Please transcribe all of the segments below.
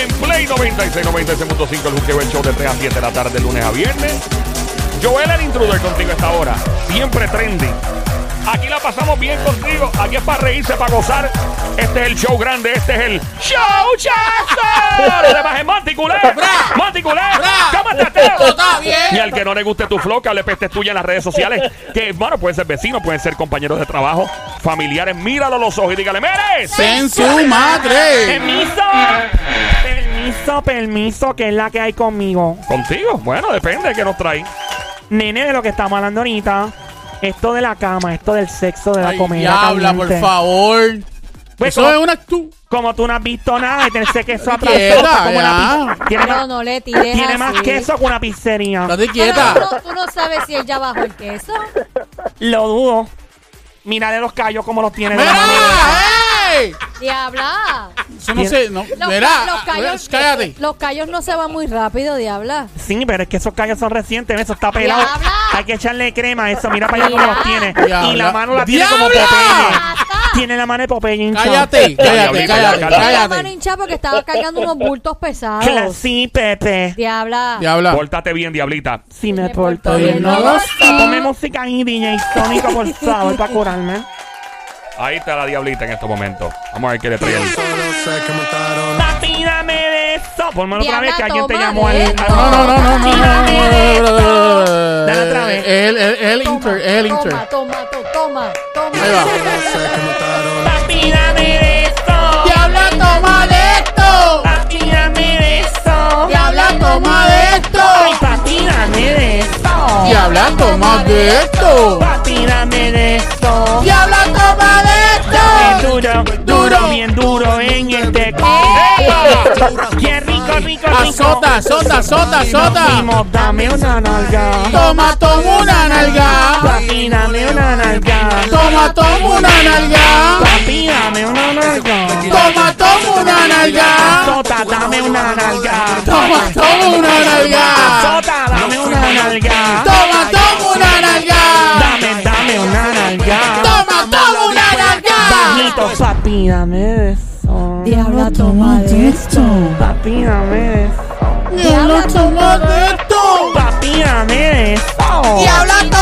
En Play 96, 96.5, el Juqueo, el show de 3 a 7 de la tarde, lunes a viernes. Joel, el intruder contigo a esta hora. Siempre trending. Aquí la pasamos bien contigo. Aquí es para reírse, para gozar. Este es el show grande. Este es el show chazo. Le bajé Monticulé. Monticulé. ¿Cómo estás, Teo? Todo está bien. Y al que no le guste tu flow, que hable peste tuya en las redes sociales. Que, bueno, pueden ser vecinos, pueden ser compañeros de trabajo, familiares. Míralo a los ojos y dígale, ¡Meres! En su madre. Permiso. Permiso, permiso, que es la que hay conmigo. Contigo. Bueno, depende de qué nos trae. Nene, de lo que estamos hablando ahorita. Esto de la cama, esto del sexo, de la Ay, comida. habla, por favor. Pues, Eso como, es una actu. como tú no has visto nada y tienes queso atrás. Como una Tiene, No, más, no le tires tiene más así. queso que una pizzería. Estate Pero quieta. tú, no, tú no sabes si él ya bajó el queso. Lo dudo. Mira de los callos como los tiene de la mano. ¡Mira! ¡Ey! Diabla. Eso no sé. No, Los, los callos, cállate. los callos no se van muy rápido, diabla. Sí, pero es que esos callos son recientes. Eso está pelado. ¡Diabla! Hay que echarle crema a eso. Mira para allá cómo los tiene. ¡Diabla! Y la mano la tiene como. Popeye. Tiene la mano de Popeye hinchada. Cállate, cállate, cállate, ya, Tiene la mano cállate. hinchada porque estaba cargando unos bultos pesados. Claro, Sí, Pepe. Diabla. Diabla. Pórtate bien, diablita. Sí, me Me porto porto bien. bien, No no lo sé. sé. Ponme música ahí, DJ Sónico, por favor, para curarme. Ahí está la diablita en estos momentos. Vamos a ver qué le trae. el- Papi, dame de eso. Pónmelo otra vez que alguien te llamó al. No, no, no, no, no, Papi, no, dame de no, no, esto. no, no. Dale otra vez. El, el, el inter, el inter. Toma, toma, toma, toma. Ahí va. Papi, dame de esto. Diabla, toma de esto. Papi, dame de esto. Diabla, toma de esto. Ay, papi, dame de esto. Diabla, toma de esto. Qué rico, rico, rico. Azota, azota, azota, azota. Primo, dame una nalga. Toma, toma una nalga. Papi, dame una nalga. Toma, toma una nalga. Papi, dame una nalga. Toma, toma una nalga. Sota, dame una nalga. Toma, toma una nalga. Sota, dame una nalga. Toma, toma una nalga. Dame, dame una nalga. Toma, toma una nalga. Bajito, papi, dame. Diabla, toma de esto. Papi, dame eso. Diabla, toma de esto. Papi, dame eso. Diabla, toma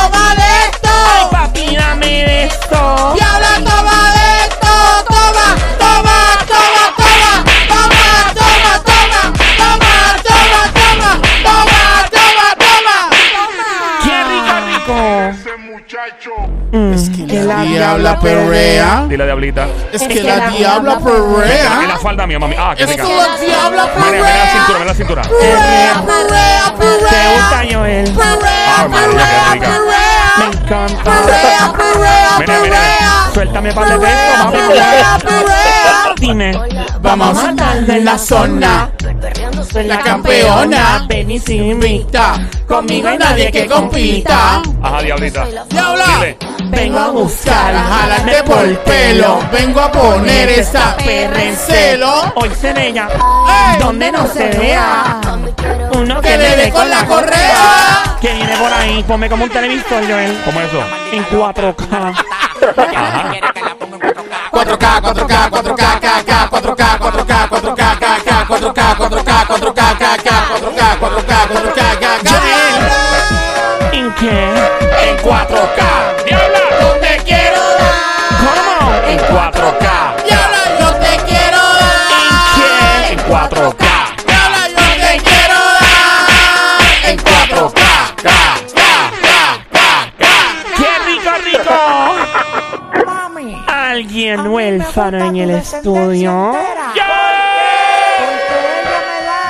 Mm, que la Diabla perrea. Dile, diablita. Es Es que que la la diabla diabla En la perrea. falda mía, mami. Ah, qué Es rica. que la diabla Mira, mira la cintura, perrea. mira la cintura. Perrea, perrea, ¿Te gusta, perrea. Joel? Perrea, Ah, María, perrea, rica. Me perrea. encanta. Perrea, perrea, Mira, mira. perrea. Suéltame par de Perrea, besos, perrea, mami. perrea. Dime. Vamos a darle en la zona. Soy La campeona. Ven y. Invita. Conmigo hay nadie que compita. Ajá, diablita. Diabla. Dile. Vengo a buscar. Para jalarte por el pelo. Vengo a poner esa perra en celo. Hoy se ella. ¡Ey! Donde no se vea. Uno Que le dé con la correa. Que viene por ahí. Ponme como un televisor, Joel. ¿Cómo es eso? En 4K. Ajá. 4K, 4K, 4K, 4K, KK, 4K, 4K, 4K, KK. ¿En qué? En 4K. ¡Diabla! Yo te quiero dar. ¿Cómo? En 4K. Diabla, yo te quiero dar. En 4K. Diabla, yo te quiero dar. En 4K. K, K, K, K, K. ¡Qué rico, rico! Alguien huérfano en el estudio.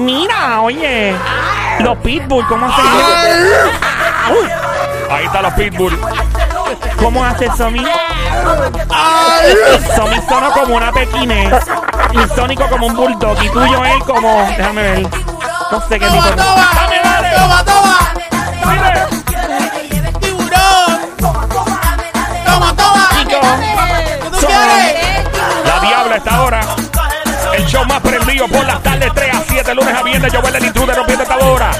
Mira, oye. Los pitbull, ¿cómo hacen eso? Ahí está los pitbull. ¿Cómo hace Somi? Somi sonó como una pequinés. Y Sónico como un bulldog. Y tú, Joel, como. Déjame ver. No sé qué tipo. Toma, toma. Toma, toma. Toma, toma. Chico. La Diabla está ahora. El show más prendido por las tardes 3 a 7, lunes a viernes. Yo el intruder rompiendo esta hora.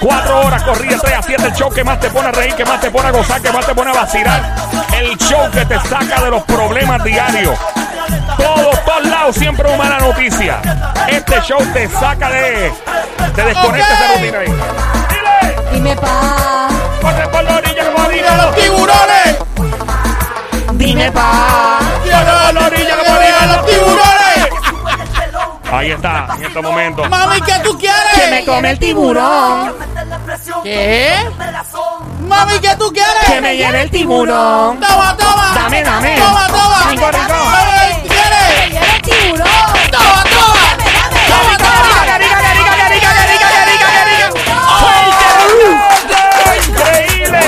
Cuatro horas corridas, 3 a 7. El show que más te pone a reír, que más te pone a gozar, que más te pone a vacilar. El show que te saca de los problemas diarios. Todos, todos lados, siempre una mala noticia. Este show te saca de. Te desconecta Ok. esa rutina ahí. Dile, Dime pa. corre por la orilla como ¡Mira diga los tiburones! Dime pa. ¡Mira los orilla como digan los tiburones! Ahí está, en este momento. Mami, ¿qué tú Que me quieres? come el tiburón. ¿Qué? Mami, ¿qué tú quieres? Que me lleve el tiburón. Toma, toma. Dame, dame. Toma, toma. Rico, rico. Mami, ¿qué quieres? ¡Lleva el tiburón! Toma, toma. Toma, toma. ¡Qué rica, rica, rica, rica, qué rica, qué rica! ¡Increíble!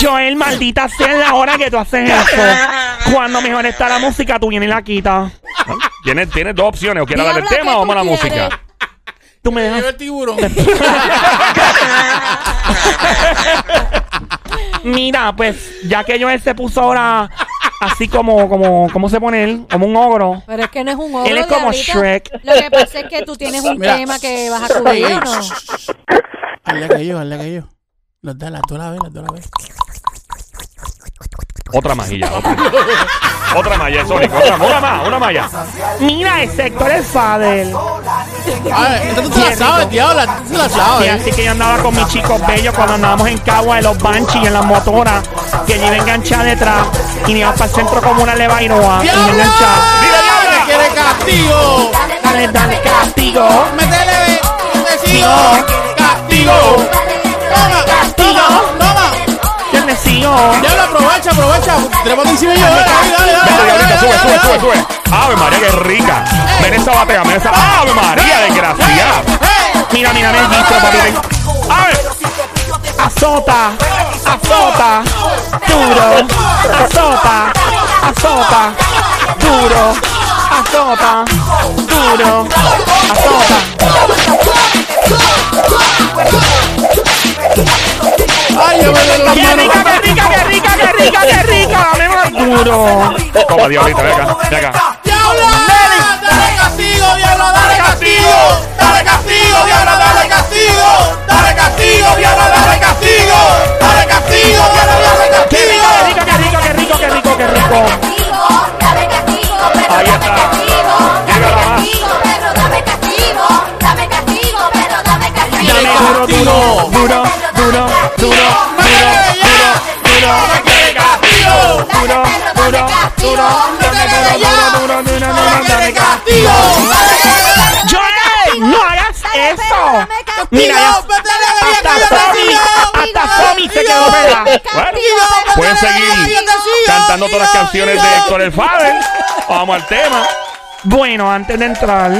Joel, maldita sea la hora que tú haces eso. Cuando mejor está la música, tú vienes y la quitas. Tienes, tienes dos opciones. O quieres hablar del tema ¿qué o vamos a la tú música. Tú me dejas. el tiburón. Mira, pues, ya que Joel se puso ahora así como, como, ¿cómo se pone él? Como un ogro. Pero es que no es un ogro, Él es como diablita. Shrek. Lo que pasa es que tú tienes un Mira. tema que vas a cubrir, ¿o no? Hazle aquello, hazle aquello. Los da las dos a la vez, las dos a la vez. Otra majilla. Otra, otra malla, Sonic. Otra, una más, una malla. Mira, ese Héctor es Fadel. A ver, esta tú la sabes, diabla. Tú la Y sabes. así que yo andaba con mis chicos bellos cuando andábamos en Cagua de los Banshee y en las motoras que yo iba enganchada detrás y me iba para el centro comunal de Bairoa y me ¡Diabla! enganchaba. Dile, diabla. ¡Quiere castigo! Dale, dale, castigo. ¡Métele! No. ¡Castigo! Le sigo. Diabla, aprovecha, aprovecha. Trépate encima y yo. Dale, dale, dale. Sube, sube, sube, sube. Ave María, qué rica. Ven esa batea, ven esa. Ave María, desgraciada. Mira, mira, mira distro, papi. ¡Ave! Azota, azota, duro, azota, azota, duro, azota, duro, azota. ¡Ay, yo me doy ¡Qué rica, qué rica, qué rica, qué rica, qué rica! ¡Dame más duro! Toma, diablita, ven acá, ven acá. ¡Diabla! ¡Dale castigo, diabla! ¡Dale castigo! ¡Dale castigo, diabla! ¡Dale castigo! ¡Dale castigo, diabla! Bueno, pueden seguir cantando todas las canciones de Héctor El Fader. Vamos al tema. Bueno, antes de entrar,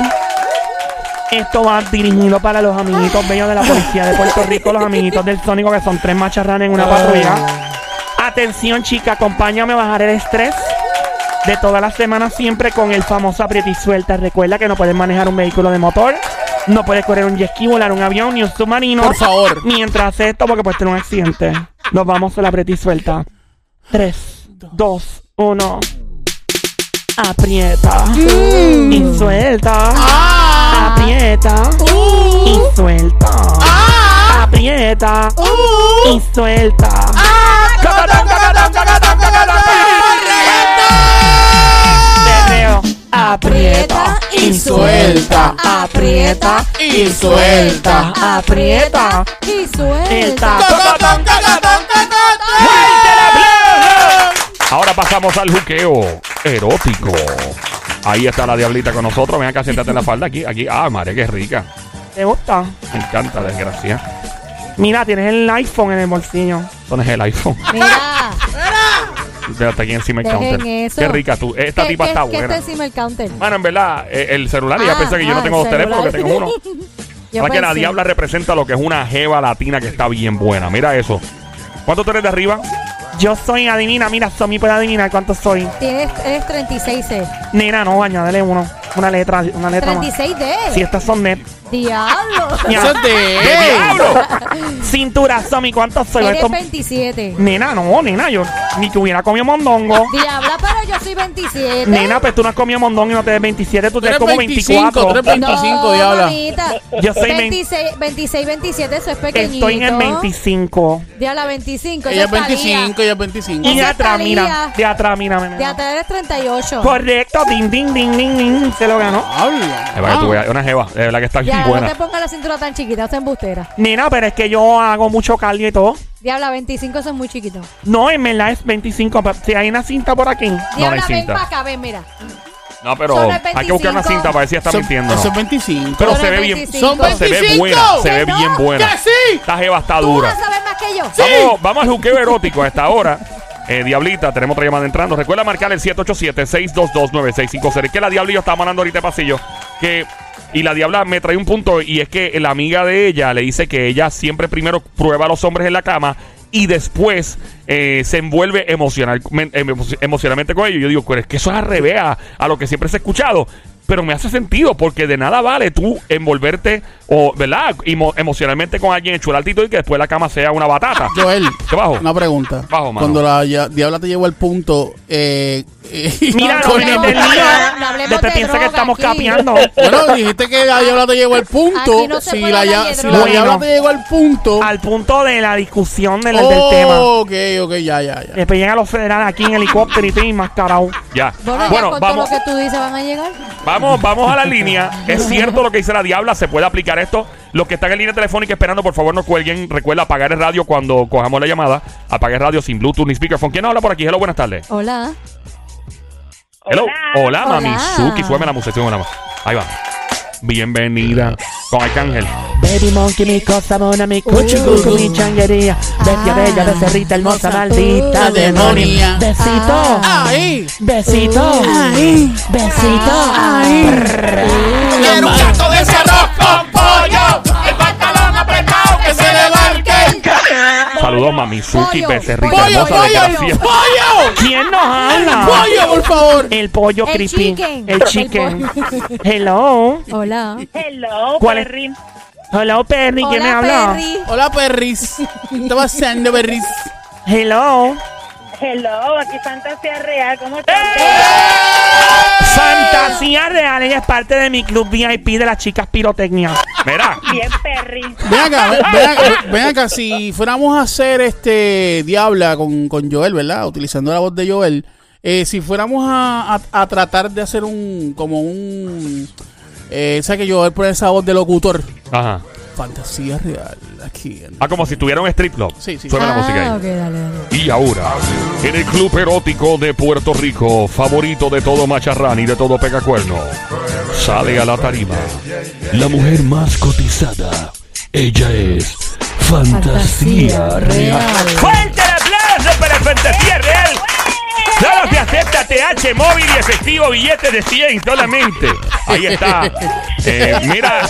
esto va dirigido para los amiguitos bellos de la policía de Puerto Rico, los amiguitos del Sónico, que son tres macharranes en una patrulla. Atención, chica, acompáñame a bajar el estrés de toda la semana siempre con el famoso aprieta y suelta. Recuerda que no puedes manejar un vehículo de motor, no puedes correr un jet ski, volar un avión ni un submarino. Por favor. Mientras haces esto, porque puedes tener un accidente. Nos vamos a la aprieta y suelta. 3, 2, 1. Aprieta y suelta. ¡Ah! Aprieta y ¡Uh! suelta. ¡Ah! Aprieta ¡Uh! y suelta. ¡Cacatán, cacatán, cacatán, cacatán! Aprieta y suelta. Aprieta Y suelta. Aprieta. Y suelta. Ahora pasamos al juqueo erótico. Ahí está la diablita con nosotros. Ven acá, siéntate en la falda aquí. Aquí. Ah, María, qué rica. ¿Te gusta? Me encanta, desgracia. Mira, tienes el iPhone en el bolsillo. ¿Dónde es el iPhone? Mira. Mira, está aquí encima el Dejen counter. eso. Qué rica tú. Esta ¿Qué- tipa qué- está qué buena. está encima del counter? Bueno, en verdad, eh, el celular, ella Ah, piensa que yo no ah, tengo dos el teléfonos, que celular. tengo uno. Yo Sabes que la pensé. diabla representa lo que es una jeva latina que está bien buena. Mira eso. ¿Cuánto tú eres de arriba? Yo soy, adivina, mira, Somi puede adivinar cuánto soy. Tienes, eres 36C. Nena, no, añádele uno. Una letra, una letra más. 36D. Si estas son net. Diablo. Ya. Eso es de ¡Qué él. diablo! Cintura, Somi, ¿cuánto soy? Eres Esto- 27. Nena, no, nena, yo ni que hubiera comido mondongo. Diabla, pero yo soy 27. Nena, pues tú no has comido mondongo y no te ves 27, tú te ves como 25, 24. tú eres 25, no, diabla. mamita. Yo soy 26, 26, 27, eso es pequeñito. Estoy en el 25. Diabla, 25. Ella es eso está 25, ella es 25. Y de atrás, mira, de atrás, mira. De atrás eres 38. Correcto, ding, ding, ding, ding, ding. Se lo ganó. Habla. Es para que tú veas, una jeva, de verdad que está bien No te pongas la cintura tan chiquita, es embustera. Nena, pero es que yo hago mucho cardio y todo. Diabla, 25 son muy chiquitos. No, en verdad es 25. pero Si hay una cinta por aquí. Diabla, hay ven cinta. para acá, ven, mira. No, pero Son el hay que buscar una 25. cinta para ver si está Son- mintiendo. ¿no? es 25. Pero Son se el ve bien. 25. Son Se ve 25. buena, se Que ve no, bien buena. ¡Que sí! Esta jeva está Tú dura. vas a saber más que yo. Vamos, vamos al juqueo erótico a esta hora. Eh, Diablita, tenemos otra llamada entrando. Recuerda marcar el 787-622-9650. Es que la Diabla y yo estábamos hablando ahorita de pasillo. Que, y la Diabla me trae un punto y es que la amiga de ella le dice que ella siempre primero prueba a los hombres en la cama y después eh, se envuelve emocional, emo- emocionalmente con ellos. Yo digo, pero es que eso es al revés a, a lo que siempre se ha escuchado. Pero me hace sentido porque de nada vale tú envolverte o, ¿verdad? Emo- emocionalmente con alguien, enchularte y que después la cama sea una batata. Joel, ¿Qué bajo? una pregunta. Bajo, mano. Cuando la ya- diabla te llevó al punto, eh, Mira, No no, no, de- no, hablemos Después de piensa que estamos aquí. capeando. Bueno, dijiste que la diabla te llegó al punto. Aquí no se si puede la, hablar ya- de si la te llegó al punto. Al punto de la discusión del, del oh, tema. ok, ok, ya, ya, ya. Después llegan los federales aquí en helicóptero y te más carajo. Ya. Bueno, ya Bueno, con vamos, todo lo que tú dices van a llegar. vamos, vamos a la línea. Es cierto lo que dice la diabla, se puede aplicar esto. Los que están en línea telefónica esperando, por favor, no cuelguen. Recuerda apagar el radio cuando cojamos la llamada. Apague el radio sin Bluetooth ni speakerphone. ¿Quién habla por aquí? Hello, buenas tardes. Hola. Hello. Hola, Hola. Mamizuki. Sueme la música. sueme la música. Ahí va. Bienvenida con Arcángel. Baby monkey, mi cosa mona, mi cuchucucu, mi changuería. Bestia Ah. bella, becerrita hermosa, maldita Uh, demonia. Besito. Ahí. Besito. Besito. Quiero un plato Saludos, Mamizuki, Pollo, becerrita Pollo, hermosa, pollo, desgracia. pollo. ¿Quién nos habla? Pollo, por favor. El pollo El creepy. chicken. El chicken. Hello. Hola. Hello, ¿Cuál es? Perry. Hello, Perry. ¿Quién me Hola, habla? Perry. Hola, perris. ¿Qué está pasando, perris? Hello. Hello, aquí Fantasía Real. ¿Cómo estás? Fantasía Real. Ella es parte de mi club VIP de las chicas pirotecnia. Mira, Bien, Perry. Ven acá, ven, ven acá, ven acá, si fuéramos a hacer este Diabla con, con Joel, ¿verdad? Utilizando la voz de Joel, eh, si fuéramos a, a- a tratar de hacer un, como un, eh, ¿sabes que Joel pone esa voz de locutor? Ajá. Fantasía real, aquí. en- Ah, como si tuviera un strip club. Sí, sí. Suena la Ah, música ahí. ok, dale, dale. Y ahora, en el club erótico de Puerto Rico, favorito de todo macharrán y de todo pegacuerno, sale a la tarima la mujer más cotizada. Ella es Fantasía Real. ¡Fuerte el aplauso para Fantasía Real! Solo se acepta TH móvil y efectivo billetes de 100 solamente. Ahí está. Eh, mira,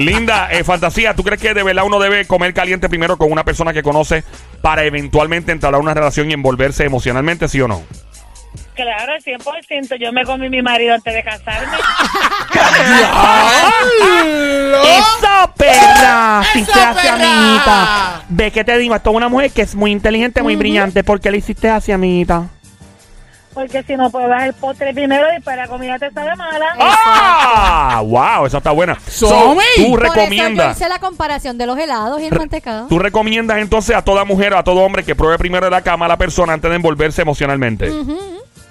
linda eh, fantasía, ¿tú crees que de verdad uno debe comer caliente primero con una persona que conoce para eventualmente entrar a una relación y envolverse emocionalmente, sí o no? Claro, al 100%. Yo me comí mi marido antes de casarme. ¡Eso, perra! Si ¡Eso, se hace perra! amiguita. Ve que te digo, esto es una mujer que es muy inteligente, muy brillante. ¿Por qué le hiciste así, amiguita? Porque si no pruebas el postre primero y para la comida te sabe mala. ¡Ah! ¡Wow! Esa está buena. So, Somi. tú Por eso yo recomiendas. hice la comparación de los helados y el mantecado. Tú recomiendas entonces a toda mujer o a todo hombre que pruebe primero de la cama a la persona antes de envolverse emocionalmente.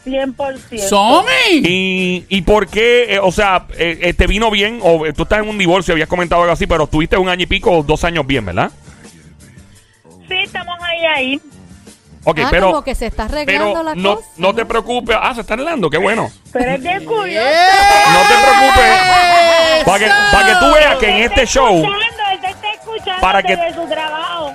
100%. ¡Somi! Y, y por qué, eh, o sea, eh, eh, te vino bien, o eh, tú estás en un divorcio, habías comentado algo así, pero tuviste un año y pico o dos años bien, ¿verdad? Sí, estamos ahí, ahí. Ok, ah, pero, como que se está arreglando pero la no, cosa. no te preocupes. Ah, se está arreglando, qué bueno. Pero es bien curioso. No te preocupes. Para que, para que tú veas que en este show, Para que-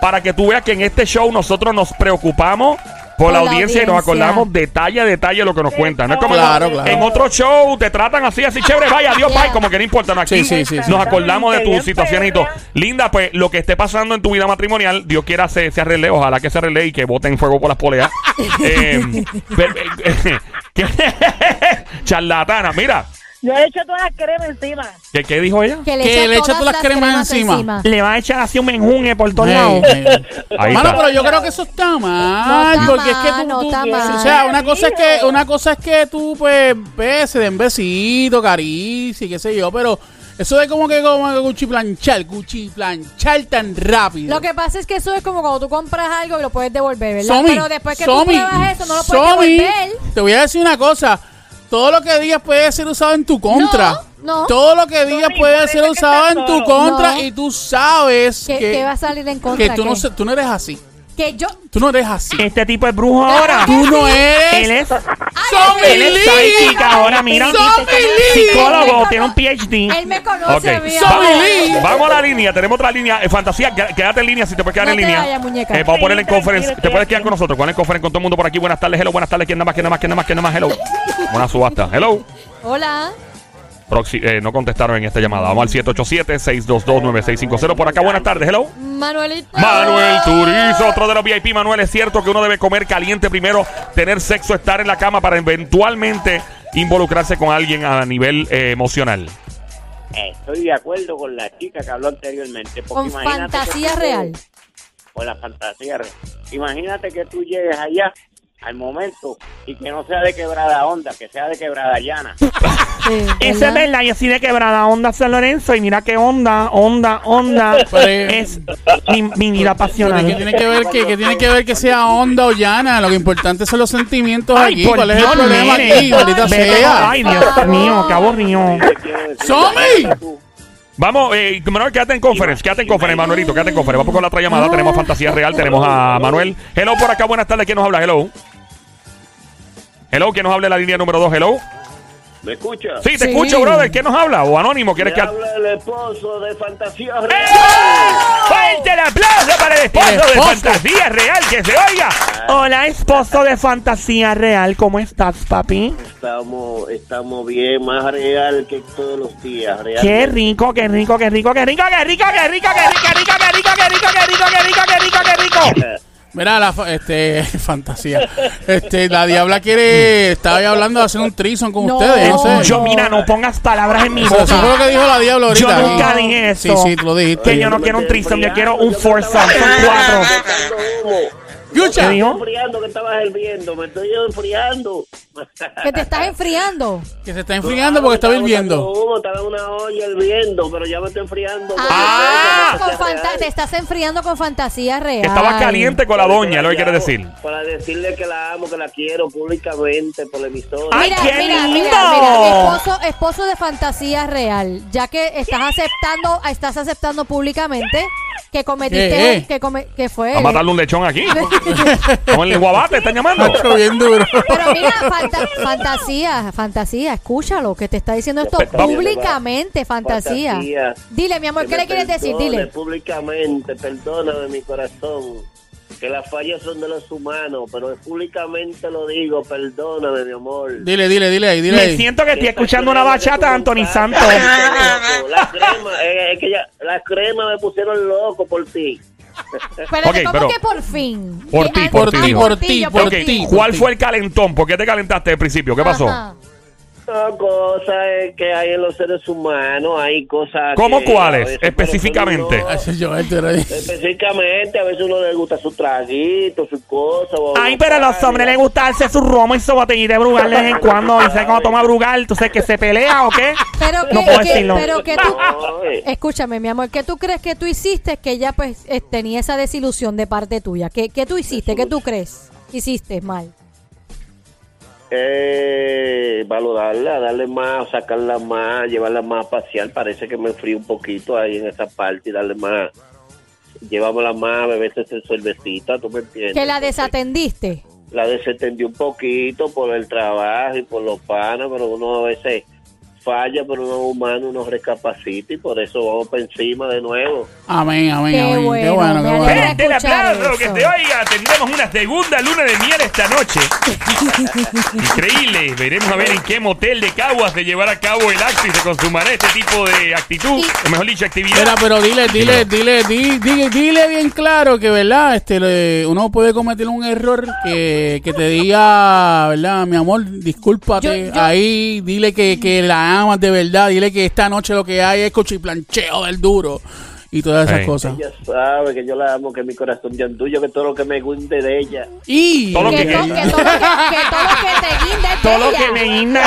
para que tú veas que en este show nosotros nos preocupamos por la audiencia y nos acordamos detalle a detalle lo que nos cuentan. No es como Claro, en- claro. en otro show te tratan así, así chévere, vaya, Yeah. bye, como que no importa. No, aquí Sí, sí, sí, nos acordamos de tus situaciones y todo. Linda, pues lo que esté pasando en tu vida matrimonial, Dios quiera se, se arregle, ojalá que se arregle y que boten fuego por las poleas. eh, pero, eh. Charlatana, mira, Yo he hecho toda la crema encima. ¿qué, qué dijo ella? Que le, Que echa le echa todas las cremas encima. Le va a echar así un menjunje por todos lados. Mano, pero yo creo que eso está mal, No está porque es que mal, tú, no tú- está mal. o sea, una cosa es que una cosa es que tú pues ves, se den besitos, caricia, y qué sé yo, pero eso de como que como que cuchi planchar, cuchi planchar tan rápido. Lo que pasa es que eso es como cuando tú compras algo y lo puedes devolver, ¿verdad? Somi, Pero después que Somi, tú pruebas eso, no lo puedes Somi, devolver. Te voy a decir una cosa. Todo lo que digas puede ser usado en tu contra. No, no. Todo lo que digas puede ser que usado en tu contra No. y tú sabes ¿Qué, que, qué va a salir en contra? que tú, no, tú no eres así. Que yo... Tú no eres así. Este tipo es brujo ahora. Tú no eres. Él es, Es Lee. ahora, mira. Lee. Psicólogo, tiene un PhD. Él me conoce Ok, a mí. Somi ahora. Lee. Vamos a la línea, tenemos otra línea. Eh, fantasía, qué- quédate en línea si te puedes quedar No en te línea. vayas, muñeca. Eh, vamos a poner en tranquilo, Te puedes quedar con nosotros. Poner en conference con todo el mundo por aquí. Buenas tardes, hello, buenas tardes. ¿Quién nada más, quién nada más, quién nada más, quién nada más? Hello. Una subasta. Hello. Hola. Proxi- eh, no contestaron en esta llamada. Vamos al 787-622-9650. Por acá, buenas tardes. Hello. Manuelito. Manuel Turizo, otro de los VIP. Manuel, es cierto que uno debe comer caliente primero, tener sexo, estar en la cama para eventualmente involucrarse con alguien a nivel eh, emocional. Estoy de acuerdo con la chica que habló anteriormente. porque Con imagínate que fantasía tú real. Con la fantasía real. Imagínate que tú llegues allá al momento y que no sea de quebrada onda, que sea de quebrada llana. Sí, Ese es verdad, y así de quebrada onda San Lorenzo. Y mira qué onda, onda, onda. Es mi, mi vida pasional. que tiene que ver que, que tiene que ver que sea onda o llana. Lo que importante son los sentimientos Ay, aquí. por ¿Cuál es Dios, el problema nene. aquí? Maldita Vete, sea. Ay, Dios mío, qué aburrido. ¡Somi! Vamos, eh, Manuel, quédate en conference, quédate en conference, Manuelito, quédate en conference. Vamos con la otra llamada, tenemos Fantasía Real, tenemos a Manuel. Hello por acá, buenas tardes, ¿quién nos habla? Hello. Hello, ¿quién nos habla la línea número 2? Hello. ¿Me escuchas? Sí, te Sí. escucho, brother, ¿quién nos habla? ¿O anónimo? ¿Quieres Me que...? habla el esposo de Fantasía ¡Eh! Real. ¡Fuerte el aplauso para el esposo El de. Fantasía Real, que se oiga! Hola, esposo de fantasía real. ¿Cómo estás, papi? Estamos, estamos bien, más real que todos los días. Real. Qué rico, qué rico, qué rico, qué rico, qué rico, qué rico, qué rico, qué rico, qué rico, qué rico, qué rico, qué rico, qué rico, qué rico. Mira, la fa- este, fantasía. Este, la diabla quiere. Estaba hablando de hacer un trison con No. ustedes. No sé. Yo, mira, no pongas palabras en mi Eso, eso fue lo boca. que dijo la diabla ahorita. Yo nunca dije eso. Sí, sí, tú lo dijiste. Que yo no quiero un threesome, yo quiero un foursome, son cuatro. Escucha. ¿Qué dijo? enfriando que estabas hirviendo, me estoy enfriando. Que te estás enfriando. Que se está enfriando porque está hirviendo. Humo, estaba en una olla hirviendo, pero ya me estoy enfriando. Ah, con fanta- te estás enfriando con fantasía real. Estaba caliente con la doña, lo que quiere decir. Para decirle que la amo, que la quiero públicamente por la emisora. Ay, Mira, qué mira, lindo. mira, mira, esposo, esposo de fantasía real, ya que estás aceptando, estás aceptando públicamente que cometiste, ¿Qué? un- que, come- que fue. A matarle un lechón aquí. Con el guabate, ¿están llamando? Macho, bien duro. Pero mira, fanta- fantasía, fantasía, escúchalo, que te está diciendo esto Fantasía, públicamente, fantasía. Fantasía. Dile, mi amor, Que ¿qué le quieres decir? Dile. Públicamente, perdóname mi corazón. Que las fallas son de los humanos, pero públicamente lo digo, perdóname, mi amor. Dile, dile, dile ahí, dile Me ahí. siento que estoy escuchando una bachata, Anthony Santos. La crema, eh, es que ya, la crema me pusieron loco por ti. Espérate, Ok, ¿cómo pero- que por fin? Por ti, ah, por ti, por ti, yo por Ok, ti. ¿cuál fue el calentón? ¿Por qué te calentaste al principio? ¿Qué pasó? Ajá. No, cosas que hay en los seres humanos, hay cosas. ¿Cómo que cuáles? veces, Específicamente. ahí. Específicamente, a veces uno le gusta su traguito, su cosa. o- Ay, pero a los hombres les gusta darse su romo y su botellita de brugal de vez en cuando. Y sabes cómo toma brugal, tú sabes que se pelea o qué. Pero que, No puedo que- decirlo. pero que tú, eh. escúchame, mi amor, ¿qué tú crees que tú hiciste que ella pues eh, tenía esa desilusión de parte tuya? ¿Qué, qué tú hiciste? ¿Qué tú crees? Hiciste mal. Eh, valorarla, darle más, sacarla más, llevarla más a pasear. Parece que me enfrío un poquito ahí en esa parte y darle más. Llevámosla más, beberse su cervecita, tú me entiendes. Que la desatendiste. La desentendí un poquito por el trabajo y por los panas, pero uno a veces falla, pero uno es humano, uno recapacita y por eso vamos para encima de nuevo. Amén, amén, Qué amén. Qué bueno, bueno, me qué bueno. Gente, el aplauso que eso. te oiga. Tendremos una segunda luna de miel esta noche. Increíble. Veremos a ver en qué motel de Caguas se llevará a cabo el acto y se consumará este tipo de actitud, o mejor dicho, actividad. Mira, pero dile, dile, dile, di- di- dile, bien claro que, ¿verdad? Este, le- uno puede cometer un error que, que te diga, ¿verdad? Mi amor, discúlpate. Yo- yo- Ahí, dile que, que la amas de verdad. Dile que esta noche lo que hay es cochiplancheo del duro. Y todas esas Ey. cosas. Ella sabe que yo la amo, que mi corazón ya es tuyo, que todo lo que me guste de ella. Y Todo lo Que, que- to- que todo lo que, que todo lo que te guinde es de Todo lo ella. que me guinda.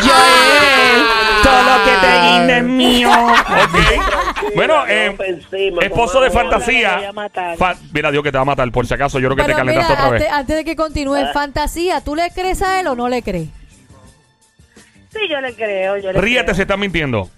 Joel, todo lo que te guinda es mío. Ok. Bueno, eh, esposo de fantasía. Fa- mira, Dios que te va a matar, por si acaso. Yo creo que te Pero calentaste mira, otra vez. antes, antes de que continúe, en fantasía, ¿tú le crees a él o no le crees? Sí, yo le creo, yo le Ríete, creo. se está mintiendo.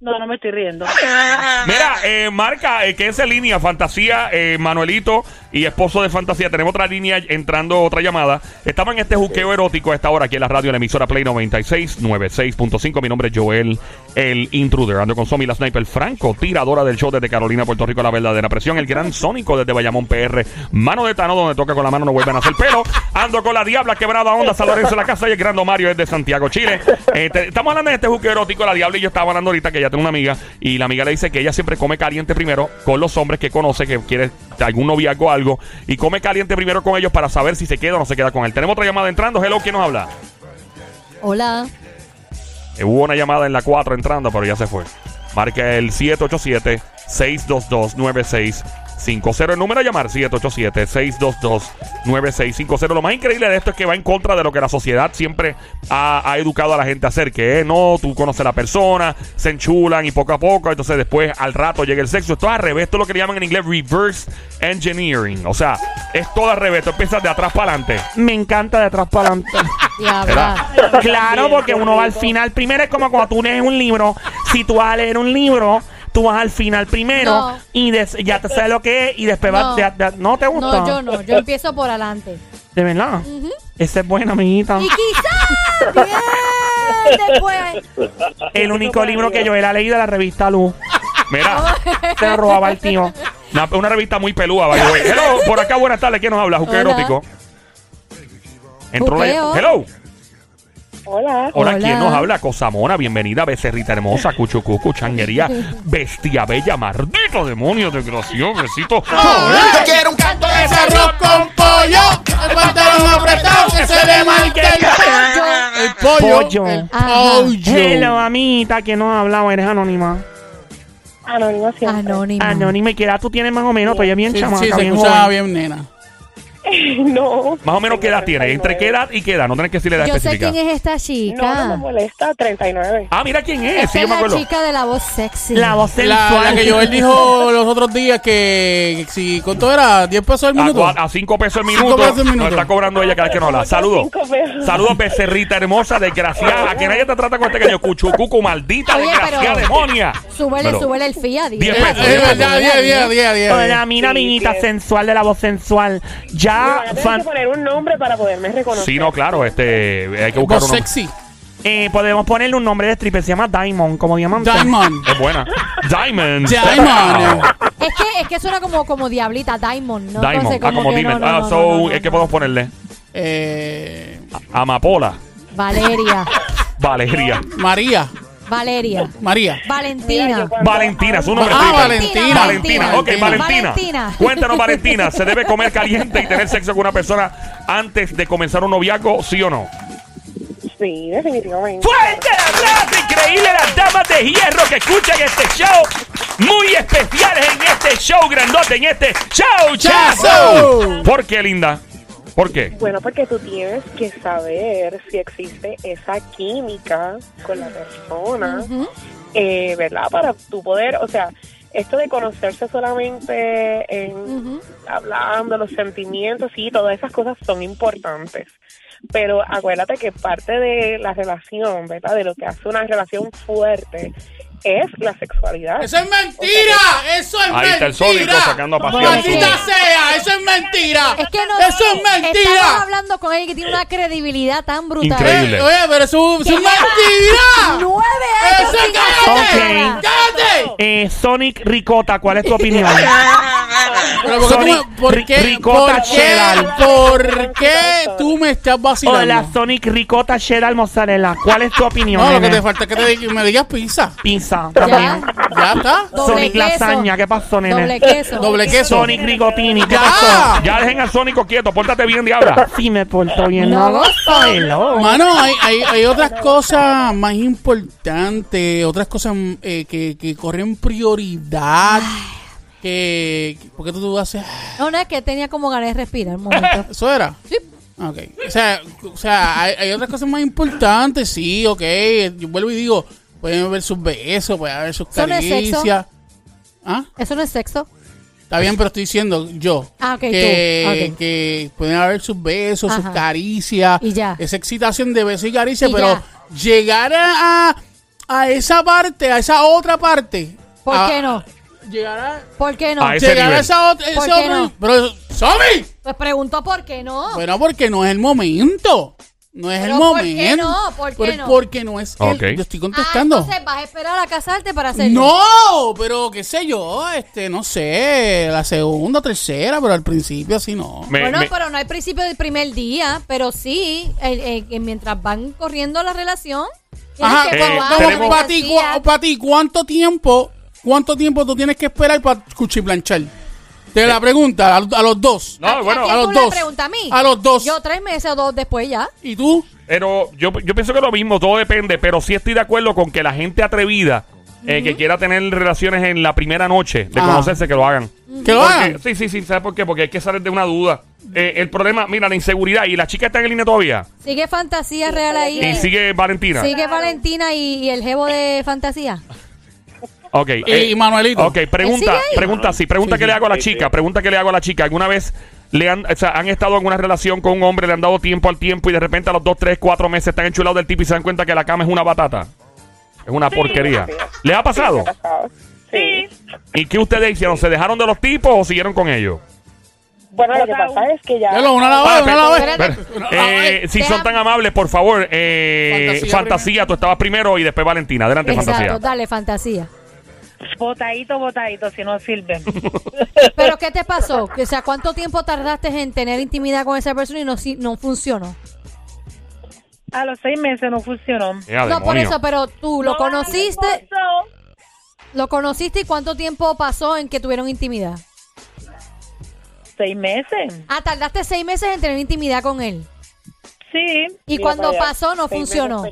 No, no me estoy riendo. Mira, eh, marca eh, que es en línea, Fantasía, eh, Manuelito y esposo de Fantasía. Tenemos otra línea entrando otra llamada. Estaba en este juqueo erótico a esta hora aquí en la radio, en la emisora Play 96, 96.5. Mi nombre es Joel, el intruder. Ando con Somi, la sniper Franco, tiradora del show desde Carolina, Puerto Rico, la verdadera presión. El gran Sónico desde Bayamón, PR. Mano de Tano, donde toca con la mano no vuelven a hacer pelo. Ando con la Diabla quebrada onda, San Lorenzo la casa y el gran Mario es de Santiago, Chile. Eh, te- estamos hablando de este juqueo erótico, la Diabla y yo estaba hablando ahorita que ella tiene una amiga y la amiga le dice que ella siempre come caliente primero con los hombres que conoce, que quiere algún noviazgo o algo, y come caliente primero con ellos para saber si se queda o no se queda con él. Tenemos otra llamada entrando. Hello, ¿quién nos habla? Hola. Eh, hubo una llamada en la 4 entrando, pero ya se fue. Marca el 787-622-9650. El número a llamar, 787-622-9650. Lo más increíble de esto es que va en contra de lo que la sociedad siempre ha, ha educado a la gente a hacer, que es, no, tú conoces a la persona, se enchulan y poco a poco, entonces después al rato llega el sexo. Esto es al revés, esto es lo que le llaman en inglés reverse engineering. O sea, es todo al revés, tú empiezas de atrás para adelante. Me encanta de atrás para adelante. Claro, porque uno va al final. Primero es como cuando tú lees un libro. Si tú vas a leer un libro, tú vas al final primero No. y des- ya te sabes lo que es y después No. vas. ¿No te gusta? No, yo no. Yo empiezo por adelante. De verdad. Esa es buena, amiguita. Y quizás bien después. El único libro que yo he leído de la revista Luz. Mira. Se lo robaba el tío. Una, una revista muy pelúa, by the way. Hello, por acá, buenas tardes. ¿Quién nos habla? Juqueo Hola. erótico. Entró la. Juqueo. Hello. Hola. Hola, Hola. ¿quién nos habla? Cosamona, bienvenida, becerrita hermosa, cuchucucu, changuería, bestia bella, maldito demonio, desgraciado, besito. Yo quiero un canto de ese arroz con pollo. El pantalón apretado que se le marque el pollo. El pollo. Pollo. El Ajá. pollo. Hello, amiguita, ¿quién nos ha hablado? Eres anónima. Anónima siempre. Anónima. Anónima, ¿y qué edad tú tienes más o menos? Tú eres bien Sí, chamaca, sí, se bien escuchaba joven. bien, nena. no. Más o menos, ¿qué edad tiene? ¿Entre qué edad y qué edad? No tienes que decirle edad Yo sé específica. quién es esta No, no me chica. molesta, 39. Ah, mira quién es, Esta sí, yo es me la acuerdo. chica de la voz sexy. La voz La, sensual. la que Joel dijo los otros días que si ¿cuánto era? ¿10 pesos al A, minuto? cua- a cinco pesos el Cinco minuto. pesos el minuto. Nos está cobrando ella cada vez que nos habla. Saludos. Cinco pesos. Saludos, becerrita hermosa, desgraciada. Que nadie te trata con este caño. Cuchucucu, maldita, Oye, desgraciada, pero- demonia. Súbele, Pero- súbele el Eh, pesos, eh, diez pesos. ya, 10, 10, 10, 10. Hola, mira, Sí, amiguita sí. sensual de la voz sensual. Ya, van a tener fan- que poner un nombre para poderme reconocer. Sí, no, claro, este, hay que buscar Voz uno. sexy. eh, podemos ponerle un nombre de stripper. Se llama Diamond, como diamante. Diamond. Es buena. Diamond. Diamond. Es que, es que suena como, como diablita, Diamond, ¿no? Diamond. Entonces, Ah, como que Diamond. no, no, Ah, so, no, no, ¿qué podemos ponerle? Eh, Amapola. Valeria. Valeria. María. Valeria. María. Valentina. Valentina, su nombre Ah. Valentina. Valentina, ok, Valentina. Valentina. Cuéntanos, Valentina, ¿se debe comer caliente y tener sexo con una persona antes de comenzar un noviazgo, sí o no? Sí, definitivamente. ¡Fuerte el abrazo! Increíble las damas de hierro que escuchan este show. Muy especiales en este show grandote, en este show. ¡Chazo! ¿Por qué, linda? ¿Por qué? Bueno, porque tú tienes que saber si existe esa química con la persona, eh, ¿verdad? Para tu poder, o sea, esto de conocerse solamente en hablando, los sentimientos, sí, todas esas cosas son importantes. Pero acuérdate que parte de la relación, ¿verdad? De lo que hace una relación fuerte es la sexualidad. Eso es mentira, eso es Ahí mentira. está el Sónico sacando a al Maldita sea, eso es mentira. Es que no. Eso es mentira. Estamos hablando con alguien que tiene una credibilidad tan brutal. Increíble. Eh, Oye, pero eso, eso es mentira. Nueve años Eso, sin cállate. hacer nada. Ok. Cállate. Eh, Sonic Ricota, ¿cuál es tu opinión? Pero ¿por qué, tú Sonic, me- por ri- qué, ricota por cheddar. qué, por qué tú me estás vacilando? Hola, Sonic Ricota Cheddar Mozzarella. ¿Cuál es tu opinión? no, lo que te falta es que te me digas pizza. Pizza. También. Ya está. Doble Sonic queso. Lasaña, ¿qué pasó, nene? Doble queso. Doble queso. Sonic Rigotini, ¿qué Ya. pasó? Ya dejen al Sónico quieto, pórtate bien, diabla. Sí me porto bien. No No. Hello. Mano, hay, hay, hay otras cosas más importantes, otras cosas eh, que, que corren prioridad. Que, que- ¿Por qué tú, tú haces? No, no, es que tenía como ganas de respirar un momento. ¿Eso era? Sí. Ok. O sea, o sea hay, hay otras cosas más importantes, sí, ok. Yo vuelvo y digo, pueden haber sus besos, pueden haber sus caricias. ¿Ah? Eso no es sexo. Está bien, pero estoy diciendo yo. Ah, ok, que, tú. Que pueden haber sus besos, sus caricias. Y ya. Esa excitación de beso y caricia, Y pero ya. llegar a, a, esa parte, a esa otra parte. ¿Por a- qué no? Llegar a, ¿Por qué no? A ese llegar a esa otra. ¿Por ese qué otro- no? Pero, ¡Somi! Pues preguntó por qué no. Bueno, porque no es el momento. No es Pero el ¿por momento. qué no? ¿Por qué Por- no? Porque no es Ok. el. Yo estoy Ah, contestando. entonces vas a esperar a casarte para hacerlo. no, pero qué sé yo, este, no sé, la segunda, tercera, pero al principio así no. Me- bueno, me- pero no hay principio del primer día, pero sí, eh, eh, que mientras van corriendo la relación, tienes Ajá, que Eh, probar tenemos- la para ti, fantasía. cu- pa' ti, ¿cuánto tiempo, cuánto tiempo tú tienes que esperar para cuchiplanchar? Te la pregunta a, a los dos. No, ¿A- bueno, a a los dos. preguntas a mí? A los dos. Yo tres meses o dos después ya. ¿Y tú? Pero yo, yo pienso que lo mismo, todo depende, pero sí estoy de acuerdo con que la gente atrevida eh, que quiera tener relaciones en la primera noche de Ajá. conocerse, que lo hagan. Que lo Porque- hagan. Sí, sí, sí, ¿sabes por qué? Porque hay que salir de una duda. Eh, el problema, mira, la inseguridad, y la chica está en línea todavía, Sigue fantasía real ahí. y sigue Valentina. Sigue Valentina y, y el jevo de fantasía. Ok. Y, eh, y Manuelito. Ok, pregunta, pregunta, sí, pregunta Sí, que sí. le hago a la Sí, sí. chica, pregunta que le hago a la chica. ¿Alguna vez le han, o sea, han estado en una relación con un hombre, le han dado tiempo al tiempo y de repente a los dos, tres, cuatro meses están enchulados del tipo y se dan cuenta que la cama es una batata? Es una porquería. ¿Le ha pasado? ¿Qué ha pasado? Sí. ¿Y qué ustedes hicieron? ¿Se dejaron de los tipos o siguieron con ellos? Bueno, lo que pasa es que ya... Una la vez, una la. Eh, si son tan amables, por favor, eh, Fantasía fantasía, tú estabas primero y después Valentina. Adelante, Exacto, fantasía. dale, fantasía. Botadito, botadito, si no sirve. ¿Pero qué te pasó? O sea, ¿cuánto tiempo tardaste en tener intimidad con esa persona y no, si- no funcionó? A los seis meses no funcionó. Ya, no, por eso, pero tú lo No, conociste, no, lo conociste y cuánto tiempo pasó en que tuvieron intimidad. Seis meses. Ah, tardaste seis meses en tener intimidad con él. Sí. Y cuando pasó no funcionó.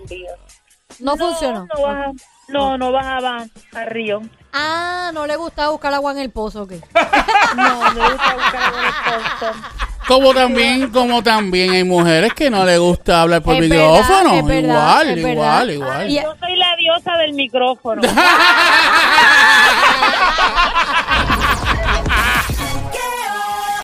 No, funcionó. No, no, no bajaba al río. Ah, no le gustaba buscar agua en el pozo, ¿ok? No, me gusta buscar con el costo. Como también, como también hay mujeres que no les gusta hablar por Es micrófono. verdad, es verdad, igual, es igual, verdad. igual, Y- Yo soy la diosa del micrófono.